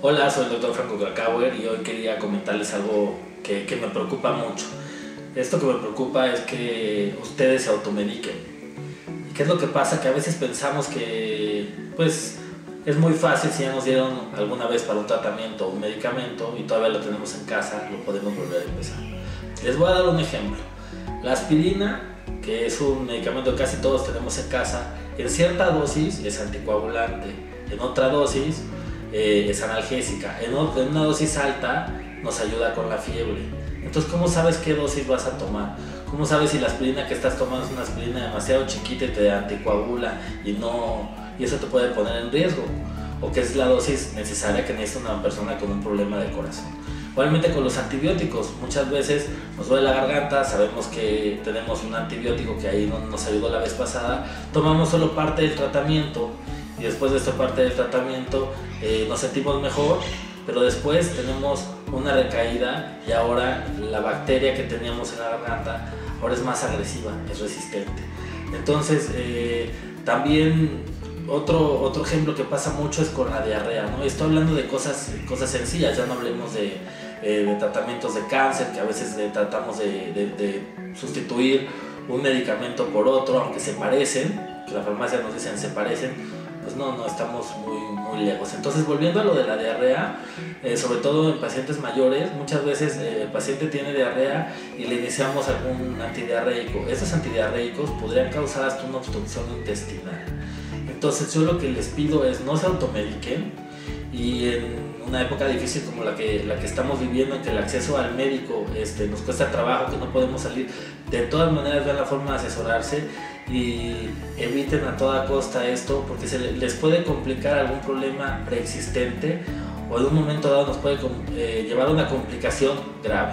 Hola, soy el doctor Franco Krakauer y hoy quería comentarles algo que, que, me preocupa mucho. Esto que me preocupa es que ustedes se automediquen. ¿Y qué es lo que pasa? Que a veces pensamos que, pues, es muy fácil si ya nos dieron alguna vez para un tratamiento o un medicamento y todavía lo tenemos en casa, lo podemos volver a empezar. Les voy a dar un ejemplo. La aspirina, que es un medicamento que casi todos tenemos en casa, en cierta dosis es anticoagulante, en otra dosis eh, es analgésica. En, una dosis alta nos ayuda con la fiebre. Entonces, ¿cómo sabes qué dosis vas a tomar? ¿Cómo sabes si la aspirina que estás tomando es una aspirina demasiado chiquita y te anticoagula y, no, y eso te puede poner en riesgo? ¿O qué es la dosis necesaria que necesita una persona con un problema de corazón? Igualmente con los antibióticos, muchas veces nos duele la garganta, sabemos que tenemos un antibiótico que ahí no nos ayudó la vez pasada, tomamos solo parte del tratamiento y después de esta parte del tratamiento eh, nos sentimos mejor, pero después tenemos una recaída y ahora la bacteria que teníamos en la garganta ahora es más agresiva, es resistente. Entonces, eh, también otro, otro ejemplo que pasa mucho es con la diarrea, ¿no? Estoy hablando de cosas, cosas sencillas, ya no hablemos de, eh, de tratamientos de cáncer, que a veces tratamos de, de, sustituir un medicamento por otro, aunque se parecen, que la farmacia nos dicen se parecen, pues no, no estamos muy, muy lejos. Entonces, volviendo a lo de la diarrea, eh, sobre todo en pacientes mayores, muchas veces eh, el paciente tiene diarrea y le iniciamos algún antidiarreico. Estos antidiarreicos podrían causar hasta una obstrucción intestinal. Entonces, yo lo que les pido es no se automediquen y en una época difícil como la que, la que estamos viviendo, en que el acceso al médico este, nos cuesta trabajo, que no podemos salir, de todas maneras vean la forma de asesorarse y eviten a toda costa esto porque se les puede complicar algún problema preexistente o en un momento dado nos puede eh, llevar a una complicación grave.